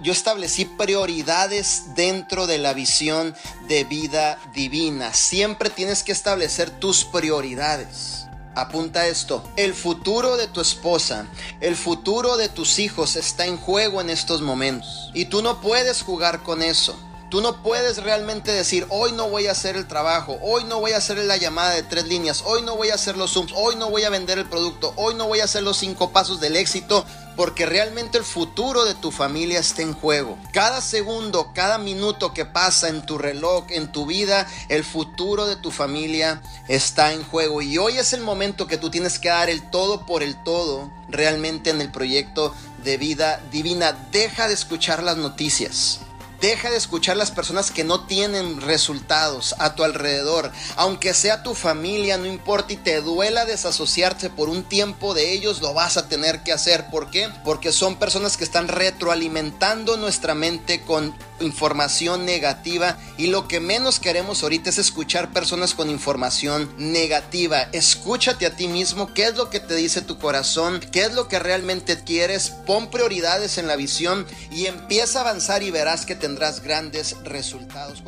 yo establecí prioridades dentro de la visión de vida divina. Siempre tienes que establecer tus prioridades. Apunta esto, el futuro de tu esposa, el futuro de tus hijos está en juego en estos momentos. Y tú no puedes jugar con eso. Tú no puedes realmente decir, hoy no voy a hacer el trabajo, hoy no voy a hacer la llamada de tres líneas, hoy no voy a hacer los zooms, hoy no voy a vender el producto, hoy no voy a hacer los cinco pasos del éxito, porque realmente el futuro de tu familia está en juego. Cada segundo, cada minuto que pasa en tu reloj, en tu vida, el futuro de tu familia está en juego. Y hoy es el momento que tú tienes que dar el todo por el todo realmente en el proyecto de vida divina. Deja de escuchar las noticias. Deja de escuchar las personas que no tienen resultados a tu alrededor. Aunque sea tu familia, no importa y te duela desasociarte por un tiempo de ellos, lo vas a tener que hacer. ¿Por qué? Porque son personas que están retroalimentando nuestra mente con información negativa y lo que menos queremos ahorita es escuchar personas con información negativa. Escúchate a ti mismo, qué es lo que te dice tu corazón, qué es lo que realmente quieres, pon prioridades en la visión y empieza a avanzar y verás que tendrás grandes resultados.